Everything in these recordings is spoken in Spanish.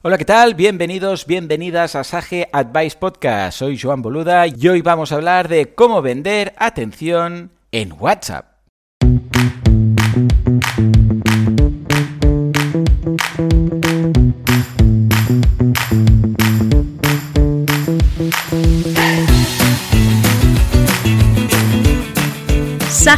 Hola, ¿qué tal? Bienvenidos, bienvenidas a Sage Advice Podcast. Soy Joan Boluda y hoy vamos a hablar de cómo vender atención en WhatsApp.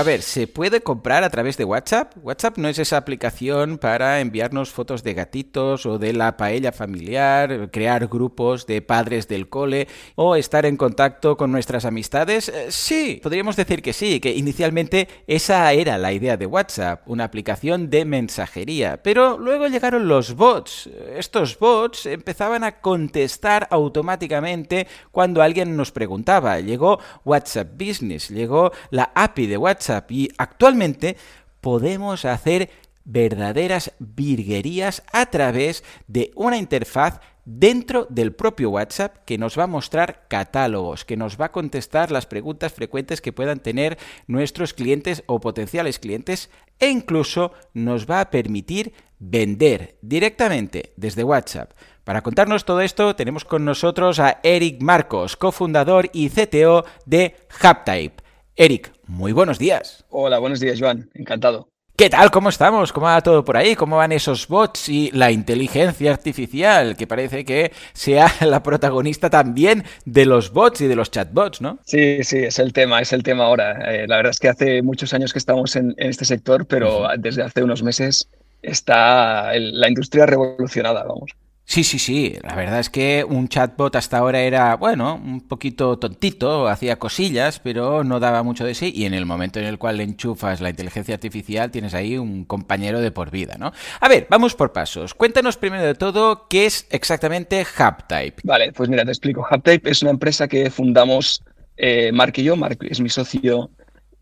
A ver, ¿se puede comprar a través de WhatsApp? WhatsApp no es esa aplicación para enviarnos fotos de gatitos o de la paella familiar, crear grupos de padres del cole o estar en contacto con nuestras amistades. Eh, sí, podríamos decir que sí, que inicialmente esa era la idea de WhatsApp, una aplicación de mensajería. Pero luego llegaron los bots. Estos bots empezaban a contestar automáticamente cuando alguien nos preguntaba. Llegó WhatsApp Business, llegó la API de WhatsApp y actualmente podemos hacer verdaderas virguerías a través de una interfaz dentro del propio WhatsApp que nos va a mostrar catálogos, que nos va a contestar las preguntas frecuentes que puedan tener nuestros clientes o potenciales clientes e incluso nos va a permitir vender directamente desde WhatsApp. Para contarnos todo esto tenemos con nosotros a Eric Marcos, cofundador y CTO de HubType. Eric, muy buenos días. Hola, buenos días, Joan. Encantado. ¿Qué tal? ¿Cómo estamos? ¿Cómo va todo por ahí? ¿Cómo van esos bots y la inteligencia artificial, que parece que sea la protagonista también de los bots y de los chatbots, ¿no? Sí, sí, es el tema, es el tema ahora. Eh, la verdad es que hace muchos años que estamos en, en este sector, pero desde hace unos meses está la industria revolucionada, vamos. Sí, sí, sí. La verdad es que un chatbot hasta ahora era, bueno, un poquito tontito, hacía cosillas, pero no daba mucho de sí. Y en el momento en el cual le enchufas la inteligencia artificial, tienes ahí un compañero de por vida, ¿no? A ver, vamos por pasos. Cuéntanos primero de todo qué es exactamente HubType. Vale, pues mira, te explico. HubType es una empresa que fundamos eh, Mark y yo. Mark es mi socio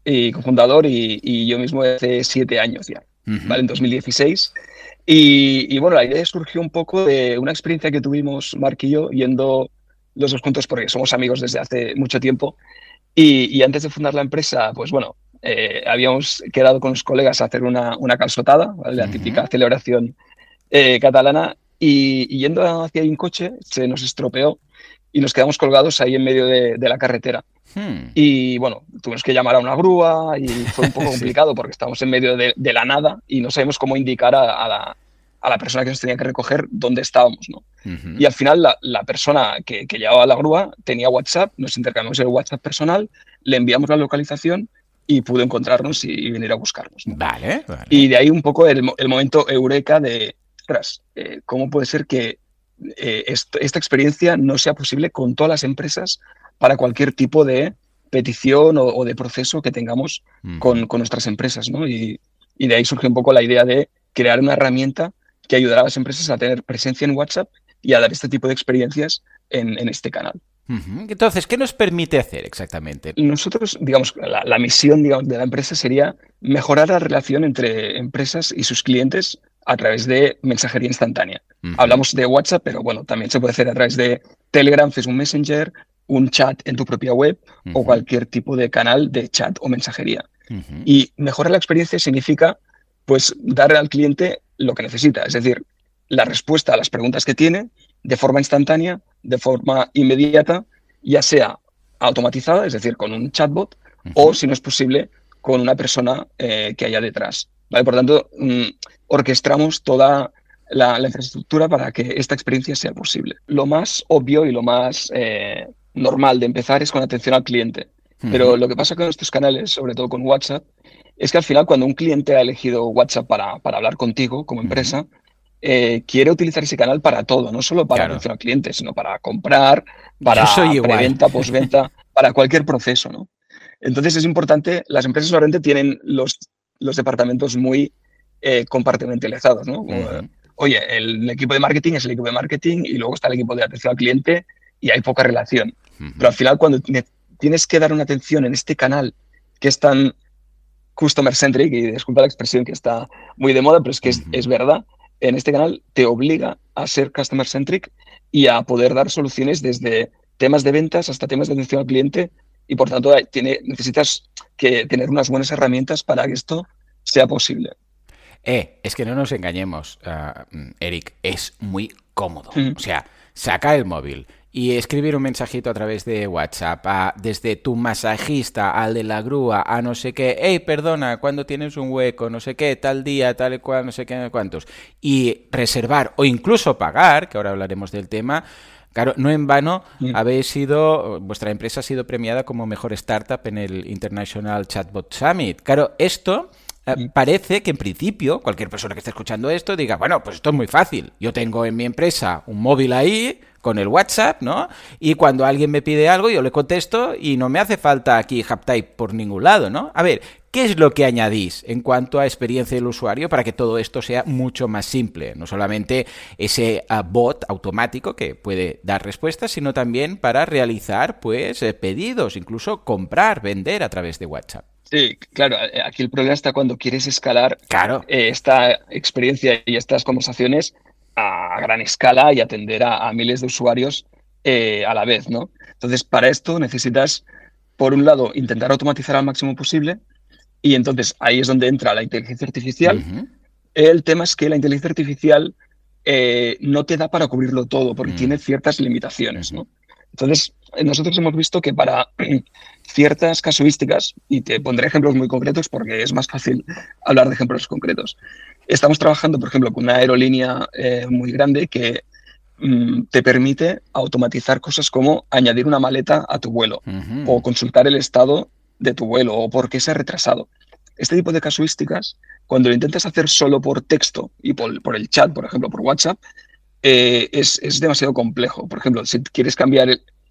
y cofundador y, y yo mismo hace siete años ya, ¿vale? En 2016. Y, bueno, la idea surgió un poco de una experiencia que tuvimos Mark y yo yendo los dos juntos porque somos amigos desde hace mucho tiempo. Y, antes de fundar la empresa, pues bueno, eh, habíamos quedado con los colegas a hacer una, una calzotada, la típica celebración eh, catalana. Y, yendo hacia ahí un coche, se nos estropeó y nos quedamos colgados ahí en medio de, la carretera. Hmm. Y bueno, tuvimos que llamar a una grúa y fue un poco complicado porque estábamos en medio de, la nada y no sabemos cómo indicar a, la, a, la, persona que nos tenía que recoger dónde estábamos. ¿no? Y al final la, la persona que, que, llevaba la grúa tenía WhatsApp, nos intercambiamos el WhatsApp personal, le enviamos la localización y pudo encontrarnos y, venir a buscarnos. Vale, Y de ahí un poco el, el momento eureka de, ostras, eh, ¿cómo puede ser que eh, esta experiencia no sea posible con todas las empresas para cualquier tipo de petición o, de proceso que tengamos con, nuestras empresas. ¿no? Y, de ahí surge un poco la idea de crear una herramienta que ayudará a las empresas a tener presencia en WhatsApp y a dar este tipo de experiencias en, este canal. Entonces, ¿qué nos permite hacer exactamente? Nosotros, digamos, la, misión digamos, de la empresa sería mejorar la relación entre empresas y sus clientes a través de mensajería instantánea. Hablamos de WhatsApp, pero bueno, también se puede hacer a través de Telegram, Facebook Messenger, un chat en tu propia web o cualquier tipo de canal de chat o mensajería. Y mejorar la experiencia significa pues darle al cliente lo que necesita, es decir, la respuesta a las preguntas que tiene de forma instantánea, de forma inmediata, ya sea automatizada, es decir, con un chatbot, o si no es posible, con una persona eh, que haya detrás. ¿vale? Por tanto, mm, orquestamos toda la, infraestructura para que esta experiencia sea posible. Lo más obvio y lo más eh, normal de empezar es con atención al cliente. Pero lo que pasa con estos canales, sobre todo con WhatsApp, es que al final cuando un cliente ha elegido WhatsApp para, para hablar contigo como empresa, eh, quiere utilizar ese canal para todo, no solo para atención al cliente, sino para comprar, para preventa, postventa, para cualquier proceso, ¿no? Entonces es importante, las empresas solamente tienen los, los departamentos muy eh, compartimentalizados, ¿no? Oye, el equipo de marketing es el equipo de marketing y luego está el equipo de atención al cliente y hay poca relación. Pero al final cuando tienes que dar una atención en este canal que es tan customer centric, y disculpa la expresión que está muy de moda, pero es que es, verdad, en este canal te obliga a ser customer centric y a poder dar soluciones desde temas de ventas hasta temas de atención al cliente y por tanto tiene, necesitas que tener unas buenas herramientas para que esto sea posible. Eh, es que no nos engañemos, ah, Eric, es muy cómodo. O sea, saca el móvil, y escribir un mensajito a través de WhatsApp, desde tu masajista al de la grúa, a no sé qué, hey, perdona, cuando tienes un hueco, no sé qué, tal día, tal y cual, no sé qué, cuántos, y reservar o incluso pagar, que ahora hablaremos del tema, Claro, no en vano mm. habéis sido, vuestra empresa ha sido premiada como mejor startup en el International Chatbot Summit. Claro, esto eh, mm. parece que en principio cualquier persona que esté escuchando esto diga, bueno, pues esto es muy fácil. Yo tengo en mi empresa un móvil ahí, con el WhatsApp, ¿no? Y cuando alguien me pide algo, yo le contesto y no me hace falta aquí HubType por ningún lado, ¿no? A ver, ¿qué es lo que añadís en cuanto a experiencia del usuario para que todo esto sea mucho más simple? No solamente ese ah, bot automático que puede dar respuestas, sino también para realizar, pues, eh, pedidos, incluso comprar, vender a través de WhatsApp. Sí, claro, eh, aquí el problema está cuando quieres escalar claro. Eh, esta experiencia y estas conversaciones a gran escala y atender a, miles de usuarios eh, a la vez, ¿no? Entonces, para esto necesitas, por un lado, intentar automatizar al máximo posible y entonces ahí es donde entra la inteligencia artificial. El tema es que la inteligencia artificial eh, no te da para cubrirlo todo porque mm. tiene ciertas limitaciones, ¿no? Entonces, nosotros hemos visto que para ciertas casuísticas, y te pondré ejemplos muy concretos porque es más fácil hablar de ejemplos concretos, estamos trabajando, por ejemplo, con una aerolínea eh, muy grande que mm, te permite automatizar cosas como añadir una maleta a tu vuelo o consultar el estado de tu vuelo o por qué se ha retrasado. Este tipo de casuísticas, cuando lo intentas hacer solo por texto y por, el chat, por ejemplo, por WhatsApp, eh, es, demasiado complejo. Por ejemplo, si quieres cambiar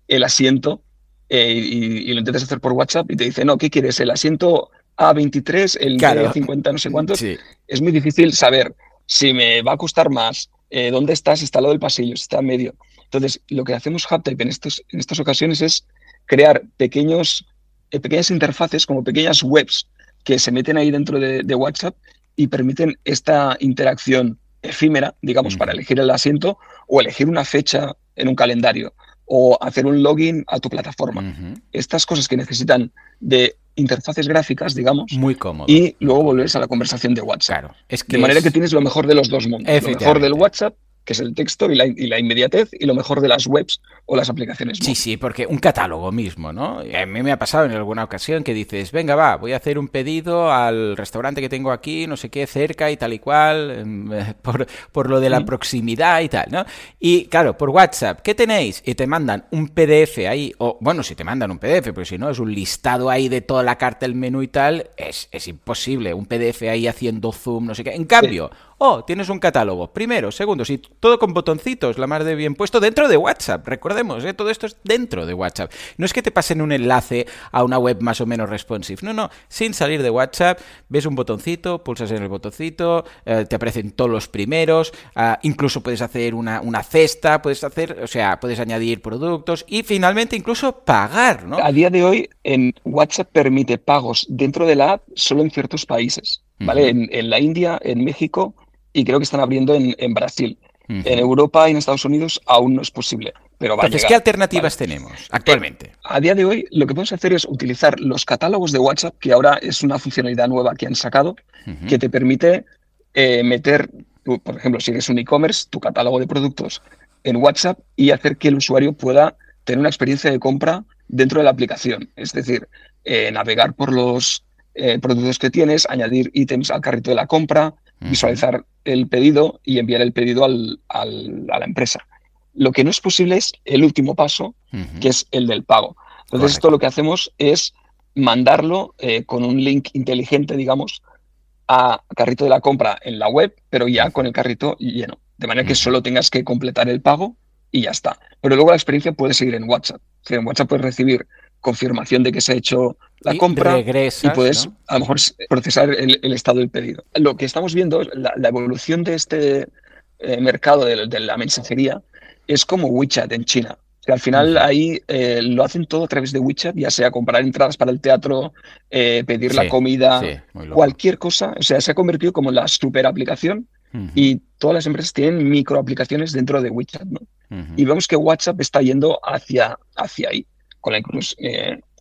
el, asiento eh, y, lo intentas hacer por WhatsApp y te dice, no, ¿qué quieres? ¿El asiento A23, el claro. 50 no sé cuántos? Es muy difícil saber si me va a costar más, eh, dónde estás, si está al lado del pasillo, si está en medio. Entonces, lo que hacemos HubType en, estos, en estas ocasiones es crear pequeños, pequeñas interfaces, como pequeñas webs que se meten ahí dentro de, de WhatsApp y permiten esta interacción efímera, digamos, para elegir el asiento o elegir una fecha en un calendario o hacer un login a tu plataforma. Estas cosas que necesitan de interfaces gráficas, digamos. Muy cómodo. Y luego volver a la conversación de WhatsApp. Claro. Es que de manera que tienes lo mejor de los dos mundos. Lo mejor del WhatsApp que es el texto y la, inmediatez y lo mejor de las webs o las aplicaciones. Sí, sí, porque un catálogo mismo, ¿no? A mí me ha pasado en alguna ocasión que dices, venga, va, voy a hacer un pedido al restaurante que tengo aquí, no sé qué, cerca y tal y cual, em, por, por lo de la proximidad y tal, ¿no? Y claro, por WhatsApp, ¿qué tenéis? Y te mandan un PDF ahí, o bueno, si te mandan un PDF, pero si no, es un listado ahí de toda la carta, el menú y tal, es, es imposible, un PDF ahí haciendo zoom, no sé qué. En cambio, Oh, tienes un catálogo. Primero, segundo, sí, todo con botoncitos, la más de bien puesto dentro de WhatsApp. Recordemos, ¿eh? todo esto es dentro de WhatsApp. No es que te pasen un enlace a una web más o menos responsive. No, no, sin salir de WhatsApp, ves un botoncito, pulsas en el botoncito, eh, te aparecen todos los primeros, ah, incluso puedes hacer una, una, cesta, puedes hacer, o sea, puedes añadir productos y finalmente incluso pagar, ¿no? A día de hoy, en WhatsApp permite pagos dentro de la app solo en ciertos países. ¿Vale? en la India, en México, y creo que están abriendo en, Brasil. En Europa y en Estados Unidos aún no es posible. Pero va Entonces, ¿qué alternativas tenemos actualmente? A día de hoy, lo que podemos hacer es utilizar los catálogos de WhatsApp, que ahora es una funcionalidad nueva que han sacado, que te permite eh, meter, por ejemplo, si eres un e-commerce, tu catálogo de productos en WhatsApp y hacer que el usuario pueda tener una experiencia de compra dentro de la aplicación. Es decir, eh, navegar por los eh, productos que tienes, añadir ítems al carrito de la compra, visualizar el pedido y enviar el pedido al, a la empresa. Lo que no es posible es el último paso, que es el del pago. Entonces, esto lo que hacemos es mandarlo eh, con un link inteligente, digamos, a carrito de la compra en la web, pero ya con el carrito lleno. De manera que solo tengas que completar el pago y ya está. Pero luego la experiencia puede seguir en WhatsApp. en WhatsApp puedes recibir confirmación de que se ha hecho la compra y puedes a lo mejor procesar el, estado del pedido. Lo que estamos viendo, la, la evolución de este eh, mercado de, la mensajería es como WeChat en China. Que al final ahí eh, lo hacen todo a través de WeChat, ya sea comprar entradas para el teatro, eh, pedir la comida, cualquier cosa. O sea, se ha convertido como la super aplicación y todas las empresas tienen micro aplicaciones dentro de WeChat. ¿no? Y vemos que WhatsApp está yendo hacia, hacia ahí, con la incluso,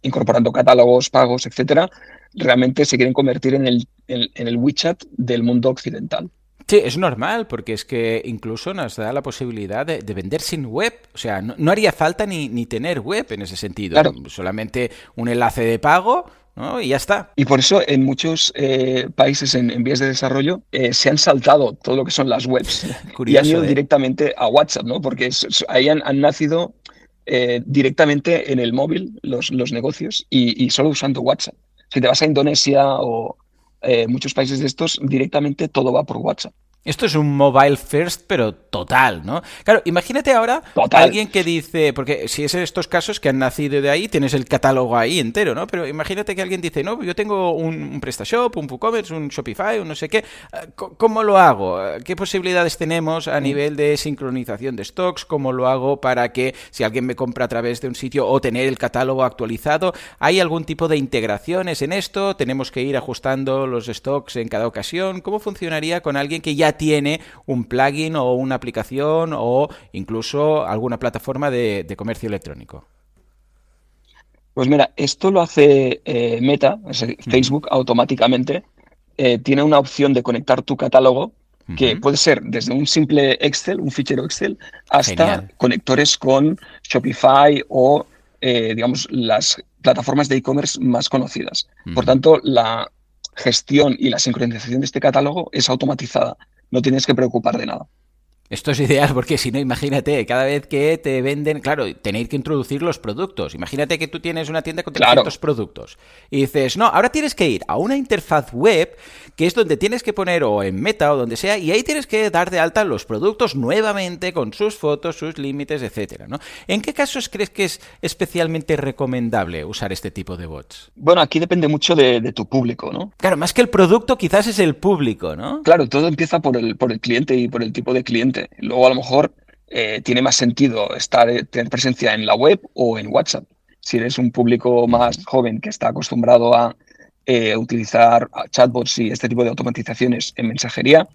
incorporando catálogos, pagos, etcétera. Realmente se quieren convertir en el, en el WeChat del mundo occidental. Sí, es normal, porque es que incluso nos da la posibilidad de, vender sin web. O sea, no, haría falta ni, ni, tener web en ese sentido. Solamente un enlace de pago ¿no? y ya está. Y por eso en muchos eh, países en, vías de desarrollo eh, se han saltado todo lo que son las webs y han ido ¿eh? directamente a WhatsApp, ¿no? porque ahí han, nacido directamente en el móvil los, los negocios y, y solo usando WhatsApp. Si te vas a Indonesia o eh, muchos países de estos directamente todo va por WhatsApp. Esto es un mobile first, pero total, ¿no? Claro, imagínate ahora alguien que dice, porque si es en estos casos que han nacido de ahí, tienes el catálogo ahí entero, ¿no? Pero imagínate que alguien dice, no, yo tengo un, PrestaShop, un WooCommerce, un Shopify, un no sé qué. Eh, ¿Cómo lo hago? ¿Qué posibilidades tenemos a nivel de sincronización de stocks? ¿Cómo lo hago para que si alguien me compra a través de un sitio o tener el catálogo actualizado, ¿hay algún tipo de integraciones en esto? ¿Tenemos que ir ajustando los stocks en cada ocasión? ¿Cómo funcionaría con alguien que ya tiene un plugin o una aplicación o incluso alguna plataforma de, comercio electrónico? Pues mira, esto lo hace eh, Meta, Facebook, automáticamente. Eh, tiene una opción de conectar tu catálogo que puede ser desde un simple Excel, un fichero Excel, hasta conectores con Shopify o, eh, digamos, las plataformas de e-commerce más conocidas. Por tanto, la gestión y la sincronización de este catálogo es automatizada no tienes que preocupar de nada. Esto es ideal porque si no, imagínate, cada vez que te venden, claro, tenéis que introducir los productos. Imagínate que tú tienes una tienda con 300 productos y dices, no, ahora tienes que ir a una interfaz web que es donde tienes que poner o en meta o donde sea y ahí tienes que dar de alta los productos nuevamente con sus fotos, sus límites, etcétera, ¿no? ¿En qué casos crees que es especialmente recomendable usar este tipo de bots? Bueno, aquí depende mucho de, tu público, ¿no? Claro, más que el producto, quizás es el público, ¿no? Claro, todo empieza por el, por el cliente y por el tipo de cliente Luego a lo mejor eh, tiene más sentido estar, eh, tener presencia en la web o en WhatsApp. Si eres un público más joven que está acostumbrado a eh, utilizar chatbots y este tipo de automatizaciones en mensajería,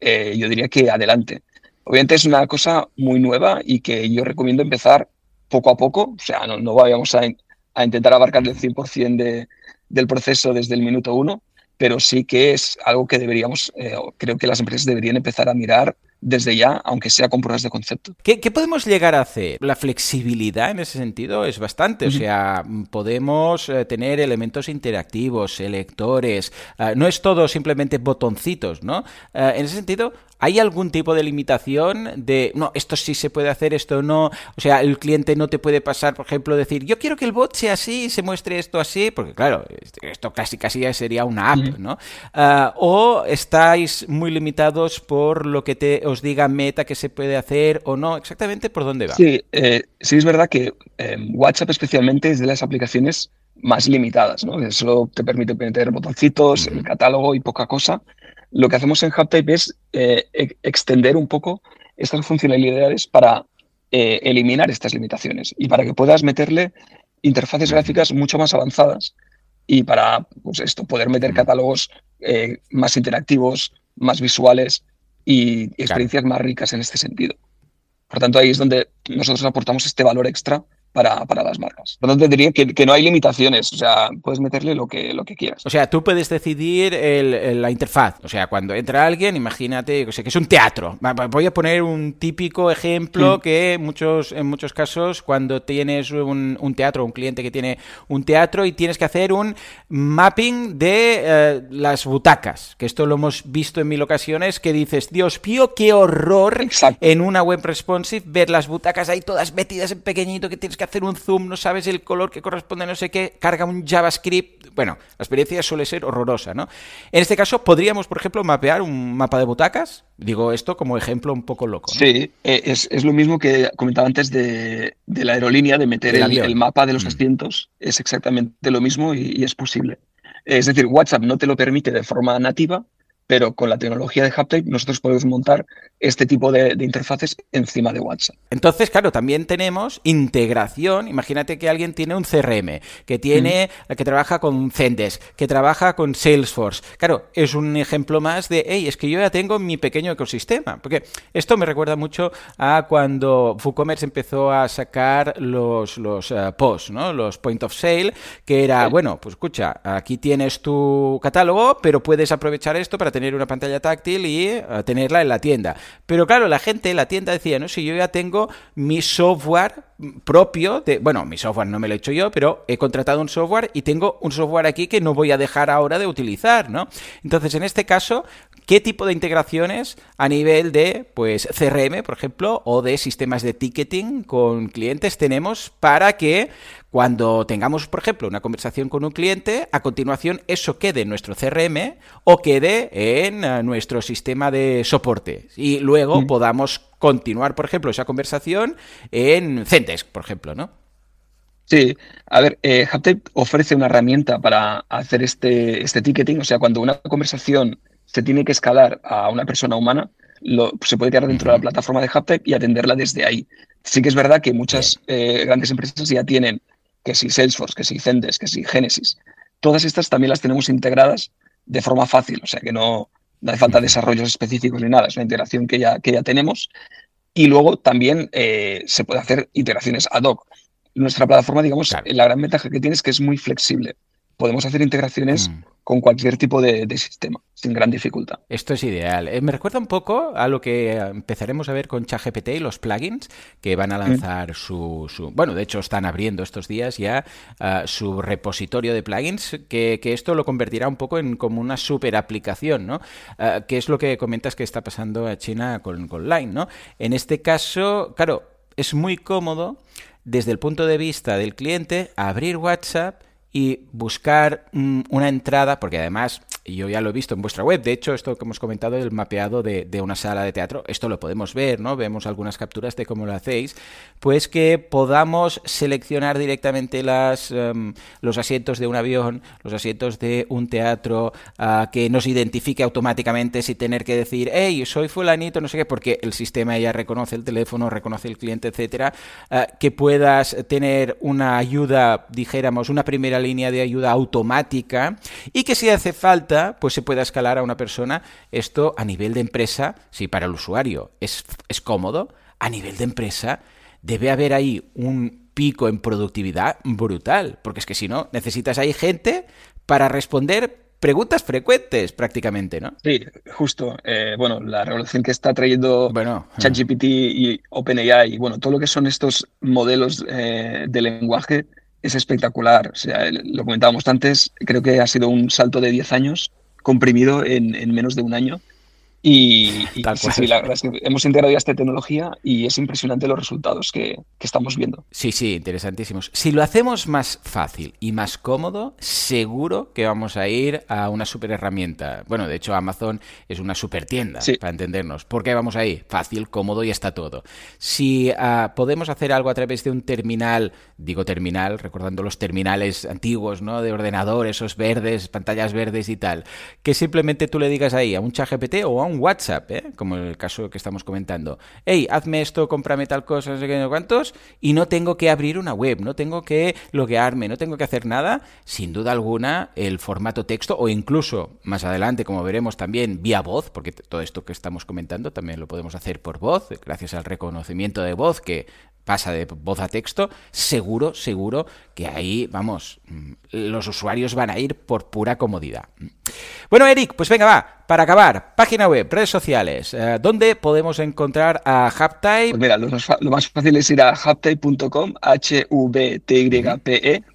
yo diría que adelante. Obviamente es una cosa muy nueva y que yo recomiendo empezar poco a poco, o sea, no, no vayamos a, intentar abarcar el 100% de, del proceso desde el minuto uno, pero sí que es algo que deberíamos, creo que las empresas deberían empezar a mirar desde ya, aunque sea con pruebas de concepto. ¿Qué, podemos llegar a hacer? La flexibilidad en ese sentido es bastante, o sea, podemos eh, tener elementos interactivos, selectores, eh, no es todo simplemente botoncitos, ¿no? Eh, en ese sentido, ¿Hay algún tipo de limitación de, no, esto sí se puede hacer, esto no? O sea, el cliente no te puede pasar, por ejemplo, decir, yo quiero que el bot sea así, se muestre esto así, porque claro, esto casi casi sería una app, ¿no? Ah, o estáis muy limitados por lo que te, os diga Meta que se puede hacer o no, exactamente por dónde va. Sí, eh, sí es verdad que em, WhatsApp especialmente es de las aplicaciones más limitadas, ¿no? Solo te permite meter botoncitos, el catálogo y poca cosa lo que hacemos en HubType es eh, extender un poco estas funcionalidades para eh, eliminar estas limitaciones y para que puedas meterle interfaces gráficas mucho más avanzadas y para pues esto, poder meter catálogos eh, más interactivos, más visuales y experiencias más ricas en este sentido. Por tanto, ahí es donde nosotros aportamos este valor extra para, las marcas. Por lo tanto, diría que, que, no hay limitaciones, o sea, puedes meterle lo que, lo que quieras. O sea, tú puedes decidir la interfaz. O sea, cuando entra alguien, imagínate que es un teatro. Voy a poner un típico ejemplo que muchos, en muchos casos, cuando tienes un, un, teatro, un cliente que tiene un teatro y tienes que hacer un mapping de eh, las butacas, que esto lo hemos visto en mil ocasiones, que dices, Dios mío, qué horror en una web responsive ver las butacas ahí todas metidas en pequeñito que tienes que hacer un zoom, no sabes el color que corresponde a no sé qué, carga un JavaScript. Bueno, la experiencia suele ser horrorosa, ¿no? En este caso, podríamos, por ejemplo, mapear un mapa de butacas. Digo esto como ejemplo un poco loco. Sí, eh, es, lo mismo que comentaba antes de, la aerolínea, de meter el, mapa de los mm. asientos. Es exactamente lo mismo y es posible. Es decir, WhatsApp no te lo permite de forma nativa, pero con la tecnología de Haptape nosotros podemos montar este tipo de, interfaces encima de WhatsApp. Entonces, claro, también tenemos integración. Imagínate que alguien tiene un CRM, que tiene, que trabaja con Zendesk, que trabaja con Salesforce. Claro, es un ejemplo más de, hey, es que yo ya tengo mi pequeño ecosistema. Porque esto me recuerda mucho a cuando WooCommerce empezó a sacar los, los uh, POS, ¿no? Los Point of Sale, que era, bueno, pues escucha, aquí tienes tu catálogo, pero puedes aprovechar esto para tener una pantalla táctil y eh, tenerla en la tienda. Pero claro, la gente en la tienda decía, no, si yo ya tengo mi software propio, de, bueno, mi software no me lo he hecho yo, pero he contratado un software y tengo un software aquí que no voy a dejar ahora de utilizar, ¿no? Entonces, en este caso, ¿qué tipo de integraciones a nivel de, pues, CRM, por ejemplo, o de sistemas de ticketing con clientes tenemos para que cuando tengamos, por ejemplo, una conversación con un cliente, a continuación eso quede en nuestro CRM o quede en eh, nuestro sistema de soporte y luego mm. podamos continuar, por ejemplo, esa conversación en Zendesk, por ejemplo, ¿no? Sí, a ver, eh, ofrece una herramienta para hacer este, este ticketing, o sea, cuando una conversación se tiene que escalar a una persona humana, lo, se puede quedar dentro de la plataforma de Haptep y atenderla desde ahí. Sí que es verdad que muchas eh, grandes empresas ya tienen que si Salesforce, que si Zendesk, que si Genesis. Todas estas también las tenemos integradas de forma fácil, o sea que no, hace falta desarrollos específicos ni nada, es una integración que ya, que ya tenemos. Y luego también eh, se puede hacer integraciones ad hoc. Nuestra plataforma, digamos, la gran ventaja que tiene es que es muy flexible podemos hacer integraciones mm. con cualquier tipo de, sistema, sin gran dificultad. Esto es ideal. Eh, me recuerda un poco a lo que empezaremos a ver con ChatGPT y los plugins que van a mm. lanzar su, Bueno, de hecho están abriendo estos días ya ah, su repositorio de plugins, que, esto lo convertirá un poco en como una super aplicación, ¿no? Uh, que es lo que comentas que está pasando a China con, con Line, ¿no? En este caso, claro, es muy cómodo desde el punto de vista del cliente abrir WhatsApp y buscar mm, una entrada, porque además yo ya lo he visto en vuestra web, de hecho esto que hemos comentado el mapeado de, una sala de teatro, esto lo podemos ver, ¿no? Vemos algunas capturas de cómo lo hacéis, pues que podamos seleccionar directamente las, em, los asientos de un avión, los asientos de un teatro, que nos identifique automáticamente sin tener que decir, hey, soy fulanito, no sé qué, porque el sistema ya reconoce el teléfono, reconoce el cliente, etcétera, que puedas tener una ayuda, dijéramos, una primera línea de ayuda automática y que si hace falta, pues se pueda escalar a una persona. Esto a nivel de empresa, si para el usuario es, es cómodo, a nivel de empresa debe haber ahí un pico en productividad brutal, porque es que si no, necesitas ahí gente para responder preguntas frecuentes prácticamente, ¿no? Sí, justo. Eh, bueno, la revolución que está trayendo bueno, ChatGPT y OpenAI, y bueno, todo lo que son estos modelos eh, de lenguaje es espectacular. O sea, lo comentábamos antes, creo que ha sido un salto de 10 años comprimido en, en menos de un año. Y, sí, la verdad es que hemos integrado ya esta tecnología y es impresionante los resultados que, estamos viendo. Sí, sí, interesantísimos. Si lo hacemos más fácil y más cómodo, seguro que vamos a ir a una super herramienta. Bueno, de hecho, Amazon es una super tienda, para entendernos. ¿Por qué vamos ahí? Fácil, cómodo y está todo. Si ah, podemos hacer algo a través de un terminal, digo terminal, recordando los terminales antiguos, ¿no? De ordenador, esos verdes, pantallas verdes y tal, que simplemente tú le digas ahí a un chat GPT o a un WhatsApp, ¿eh? como el caso que estamos comentando. Hey, hazme esto, cómprame tal cosa, no sé qué, no cuántos, y no tengo que abrir una web, no tengo que loguearme, no tengo que hacer nada. Sin duda alguna, el formato texto, o incluso más adelante, como veremos también, vía voz, porque todo esto que estamos comentando también lo podemos hacer por voz, gracias al reconocimiento de voz que pasa de voz a texto, seguro, seguro que ahí, vamos, mm, los usuarios van a ir por pura comodidad. Bueno, Eric, pues venga, va, para acabar, página web, redes sociales, eh, ¿dónde podemos encontrar a HubType? Pues mira, lo más, fácil es ir a hubtype.com, h v t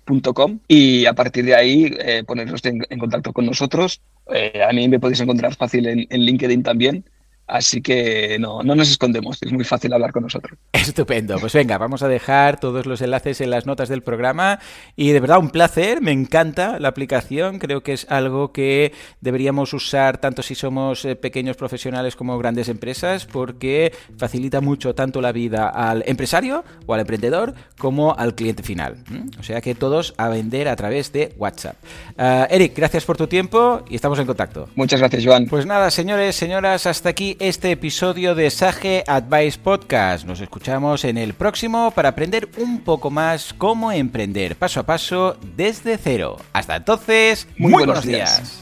y a partir de ahí eh, ponernos en, contacto con nosotros. Eh, a mí me podéis encontrar fácil en LinkedIn también, Así que no, no nos escondemos, es muy fácil hablar con nosotros. Estupendo, pues venga, vamos a dejar todos los enlaces en las notas del programa y de verdad un placer, me encanta la aplicación, creo que es algo que deberíamos usar tanto si somos eh, pequeños profesionales como grandes empresas porque facilita mucho tanto la vida al empresario o al emprendedor como al cliente final. O sea que todos a vender a través de WhatsApp. Uh, Eric, gracias por tu tiempo y estamos en contacto. Muchas gracias, Joan. Pues nada, señores, señoras, hasta aquí este episodio de Sage Advice Podcast. Nos escuchamos en el próximo para aprender un poco más cómo emprender paso a paso desde cero. Hasta entonces, muy, buenos, días.